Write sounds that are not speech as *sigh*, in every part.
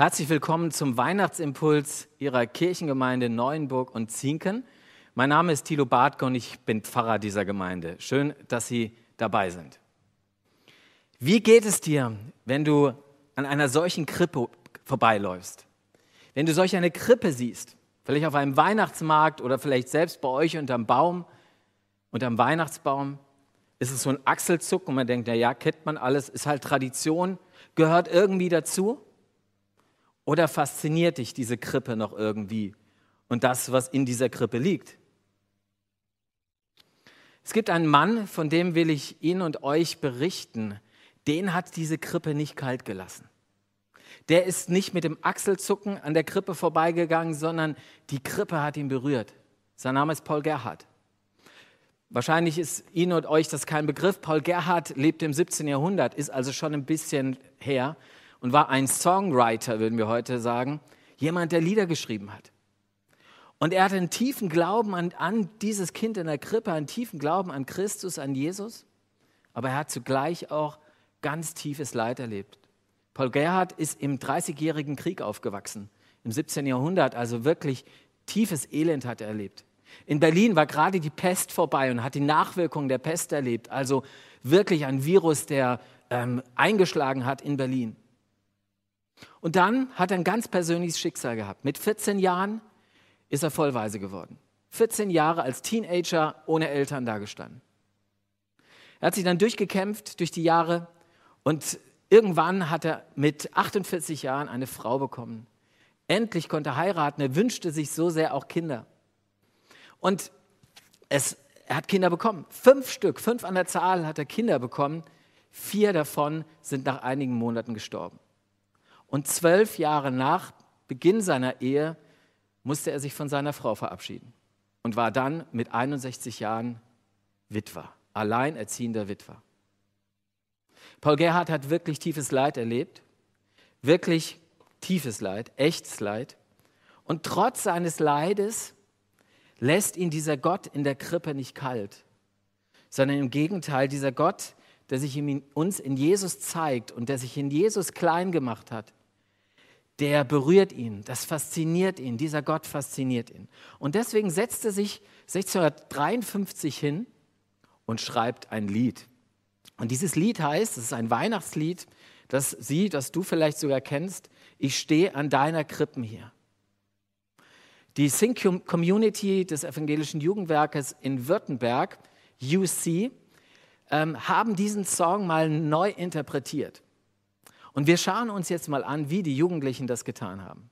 Herzlich willkommen zum Weihnachtsimpuls Ihrer Kirchengemeinde Neuenburg und Zinken. Mein Name ist Thilo Bartke und ich bin Pfarrer dieser Gemeinde. Schön, dass Sie dabei sind. Wie geht es dir, wenn du an einer solchen Krippe vorbeiläufst? Wenn du solch eine Krippe siehst, vielleicht auf einem Weihnachtsmarkt oder vielleicht selbst bei euch unterm Baum, unterm Weihnachtsbaum, ist es so ein Achselzuck und man denkt, na ja, kennt man alles, ist halt Tradition, gehört irgendwie dazu. Oder fasziniert dich diese Krippe noch irgendwie und das, was in dieser Krippe liegt? Es gibt einen Mann, von dem will ich Ihnen und euch berichten. Den hat diese Krippe nicht kalt gelassen. Der ist nicht mit dem Achselzucken an der Krippe vorbeigegangen, sondern die Krippe hat ihn berührt. Sein Name ist Paul Gerhardt. Wahrscheinlich ist Ihnen und euch das kein Begriff. Paul Gerhardt lebte im 17. Jahrhundert, ist also schon ein bisschen her und war ein Songwriter, würden wir heute sagen, jemand, der Lieder geschrieben hat. Und er hatte einen tiefen Glauben an, an dieses Kind in der Krippe, einen tiefen Glauben an Christus, an Jesus, aber er hat zugleich auch ganz tiefes Leid erlebt. Paul Gerhard ist im Dreißigjährigen Krieg aufgewachsen, im 17. Jahrhundert, also wirklich tiefes Elend hat er erlebt. In Berlin war gerade die Pest vorbei und hat die Nachwirkungen der Pest erlebt, also wirklich ein Virus, der ähm, eingeschlagen hat in Berlin. Und dann hat er ein ganz persönliches Schicksal gehabt. Mit 14 Jahren ist er vollweise geworden. 14 Jahre als Teenager ohne Eltern dagestanden. Er hat sich dann durchgekämpft durch die Jahre und irgendwann hat er mit 48 Jahren eine Frau bekommen. Endlich konnte er heiraten. Er wünschte sich so sehr auch Kinder. Und es, er hat Kinder bekommen. Fünf Stück, fünf an der Zahl hat er Kinder bekommen. Vier davon sind nach einigen Monaten gestorben. Und zwölf Jahre nach Beginn seiner Ehe musste er sich von seiner Frau verabschieden und war dann mit 61 Jahren Witwer, alleinerziehender Witwer. Paul Gerhard hat wirklich tiefes Leid erlebt, wirklich tiefes Leid, echtes Leid. Und trotz seines Leides lässt ihn dieser Gott in der Krippe nicht kalt, sondern im Gegenteil, dieser Gott, der sich uns in Jesus zeigt und der sich in Jesus klein gemacht hat, der berührt ihn, das fasziniert ihn, dieser Gott fasziniert ihn. Und deswegen setzt er sich 1653 hin und schreibt ein Lied. Und dieses Lied heißt, es ist ein Weihnachtslied, das sie, das du vielleicht sogar kennst, ich stehe an deiner Krippen hier. Die Sing Community des evangelischen Jugendwerkes in Württemberg, UC, ähm, haben diesen Song mal neu interpretiert. Und wir schauen uns jetzt mal an, wie die Jugendlichen das getan haben.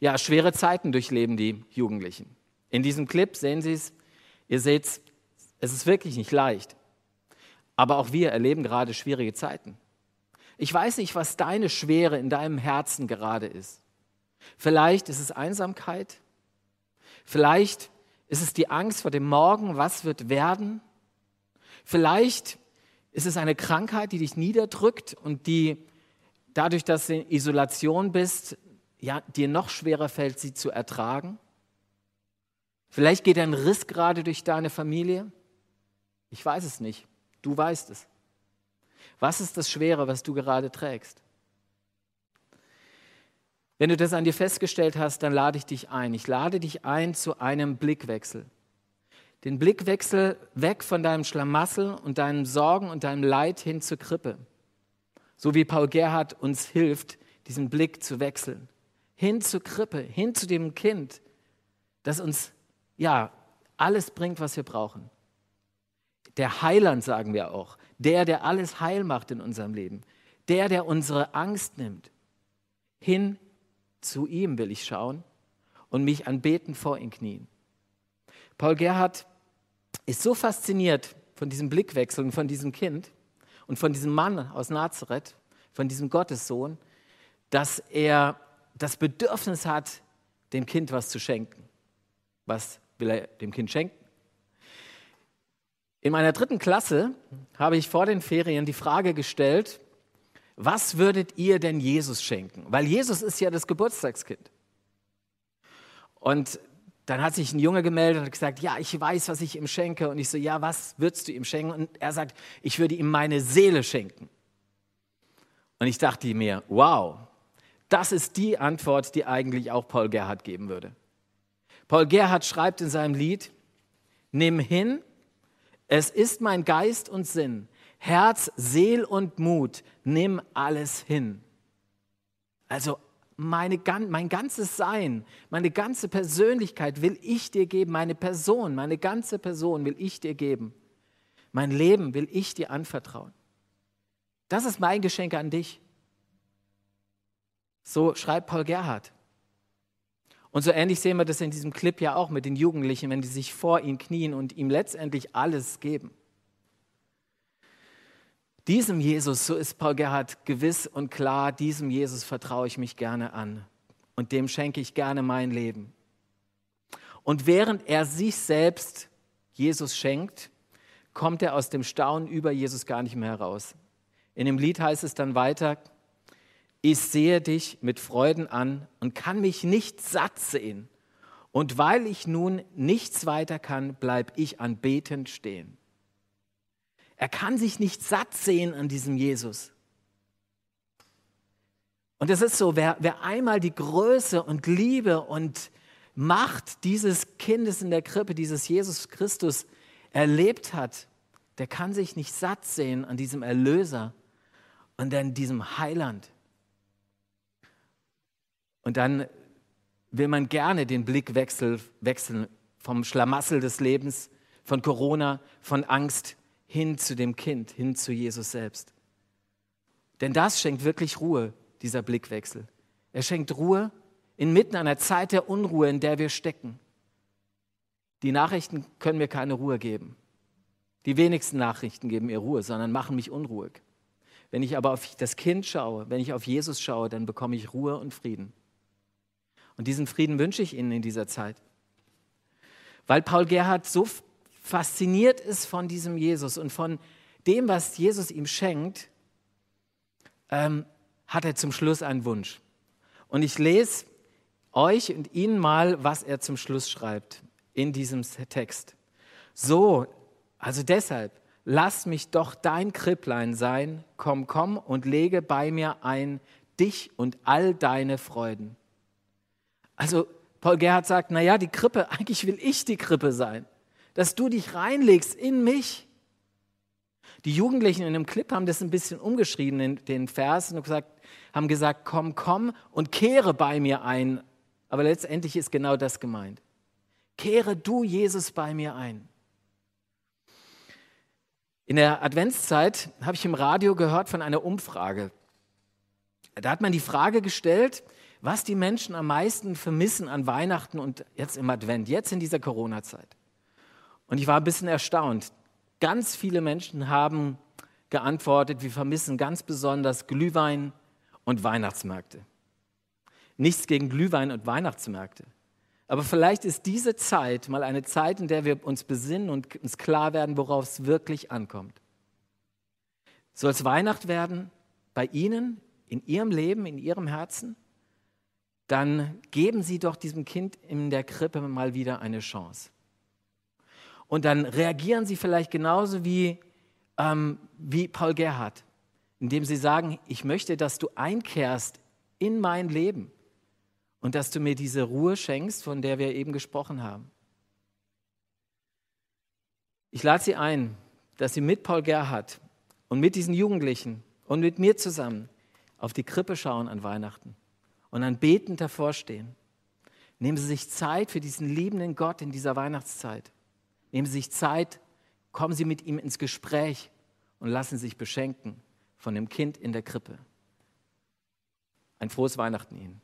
Ja, schwere Zeiten durchleben die Jugendlichen. In diesem Clip sehen Sie es, ihr seht es, es ist wirklich nicht leicht. Aber auch wir erleben gerade schwierige Zeiten. Ich weiß nicht, was deine Schwere in deinem Herzen gerade ist. Vielleicht ist es Einsamkeit. Vielleicht ist es die Angst vor dem Morgen, was wird werden. Vielleicht ist es eine Krankheit, die dich niederdrückt und die dadurch, dass du in Isolation bist, ja, dir noch schwerer fällt, sie zu ertragen. Vielleicht geht ein Riss gerade durch deine Familie. Ich weiß es nicht. Du weißt es. Was ist das Schwere, was du gerade trägst? Wenn du das an dir festgestellt hast, dann lade ich dich ein. Ich lade dich ein zu einem Blickwechsel. Den Blickwechsel weg von deinem Schlamassel und deinen Sorgen und deinem Leid hin zur Krippe. So wie Paul Gerhard uns hilft, diesen Blick zu wechseln. Hin zur Krippe, hin zu dem Kind, das uns ja alles bringt, was wir brauchen. Der Heiland, sagen wir auch. Der, der alles heil macht in unserem Leben. Der, der unsere Angst nimmt. Hin zu ihm will ich schauen und mich anbeten vor ihn knien. Paul Gerhard ist so fasziniert von diesem Blickwechsel und von diesem Kind und von diesem Mann aus Nazareth, von diesem Gottessohn, dass er das Bedürfnis hat, dem Kind was zu schenken. Was will er dem Kind schenken? In meiner dritten Klasse habe ich vor den Ferien die Frage gestellt, was würdet ihr denn Jesus schenken? Weil Jesus ist ja das Geburtstagskind. Und dann hat sich ein Junge gemeldet und gesagt, ja, ich weiß, was ich ihm schenke. Und ich so, ja, was würdest du ihm schenken? Und er sagt, ich würde ihm meine Seele schenken. Und ich dachte mir, wow, das ist die Antwort, die eigentlich auch Paul Gerhard geben würde. Paul Gerhard schreibt in seinem Lied, nimm hin, es ist mein Geist und Sinn, Herz, Seel und Mut, nimm alles hin. Also meine, mein ganzes Sein, meine ganze Persönlichkeit will ich dir geben, meine Person, meine ganze Person will ich dir geben. Mein Leben will ich dir anvertrauen. Das ist mein Geschenk an dich. So schreibt Paul Gerhard. Und so ähnlich sehen wir das in diesem Clip ja auch mit den Jugendlichen, wenn die sich vor ihm knien und ihm letztendlich alles geben. Diesem Jesus, so ist Paul Gerhard gewiss und klar, diesem Jesus vertraue ich mich gerne an und dem schenke ich gerne mein Leben. Und während er sich selbst Jesus schenkt, kommt er aus dem Staunen über Jesus gar nicht mehr heraus. In dem Lied heißt es dann weiter, ich sehe dich mit Freuden an und kann mich nicht satt sehen. Und weil ich nun nichts weiter kann, bleib ich anbetend stehen. Er kann sich nicht satt sehen an diesem Jesus. Und es ist so, wer, wer einmal die Größe und Liebe und Macht dieses Kindes in der Krippe, dieses Jesus Christus erlebt hat, der kann sich nicht satt sehen an diesem Erlöser und an diesem Heiland. Und dann will man gerne den Blick wechseln, wechseln vom Schlamassel des Lebens, von Corona, von Angst hin zu dem Kind, hin zu Jesus selbst. Denn das schenkt wirklich Ruhe, dieser Blickwechsel. Er schenkt Ruhe inmitten einer Zeit der Unruhe, in der wir stecken. Die Nachrichten können mir keine Ruhe geben. Die wenigsten Nachrichten geben mir Ruhe, sondern machen mich unruhig. Wenn ich aber auf das Kind schaue, wenn ich auf Jesus schaue, dann bekomme ich Ruhe und Frieden. Und diesen Frieden wünsche ich Ihnen in dieser Zeit. Weil Paul Gerhard so fasziniert ist von diesem Jesus und von dem, was Jesus ihm schenkt, ähm, hat er zum Schluss einen Wunsch. Und ich lese euch und Ihnen mal, was er zum Schluss schreibt in diesem Text. So, also deshalb, lass mich doch dein Kripplein sein, komm, komm und lege bei mir ein dich und all deine Freuden. Also Paul Gerhard sagt, naja, die Krippe, *laughs* eigentlich will ich die Krippe sein dass du dich reinlegst in mich. Die Jugendlichen in dem Clip haben das ein bisschen umgeschrieben in den Versen und gesagt, haben gesagt, komm, komm und kehre bei mir ein. Aber letztendlich ist genau das gemeint. Kehre du, Jesus, bei mir ein. In der Adventszeit habe ich im Radio gehört von einer Umfrage. Da hat man die Frage gestellt, was die Menschen am meisten vermissen an Weihnachten und jetzt im Advent, jetzt in dieser Corona-Zeit. Und ich war ein bisschen erstaunt. Ganz viele Menschen haben geantwortet, wir vermissen ganz besonders Glühwein und Weihnachtsmärkte. Nichts gegen Glühwein und Weihnachtsmärkte. Aber vielleicht ist diese Zeit mal eine Zeit, in der wir uns besinnen und uns klar werden, worauf es wirklich ankommt. Soll es Weihnacht werden bei Ihnen, in Ihrem Leben, in Ihrem Herzen? Dann geben Sie doch diesem Kind in der Krippe mal wieder eine Chance. Und dann reagieren Sie vielleicht genauso wie, ähm, wie Paul Gerhardt, indem Sie sagen, ich möchte, dass du einkehrst in mein Leben und dass du mir diese Ruhe schenkst, von der wir eben gesprochen haben. Ich lade Sie ein, dass Sie mit Paul Gerhardt und mit diesen Jugendlichen und mit mir zusammen auf die Krippe schauen an Weihnachten und dann betend davor stehen. Nehmen Sie sich Zeit für diesen liebenden Gott in dieser Weihnachtszeit. Nehmen Sie sich Zeit, kommen Sie mit ihm ins Gespräch und lassen sich beschenken von dem Kind in der Krippe. Ein frohes Weihnachten Ihnen.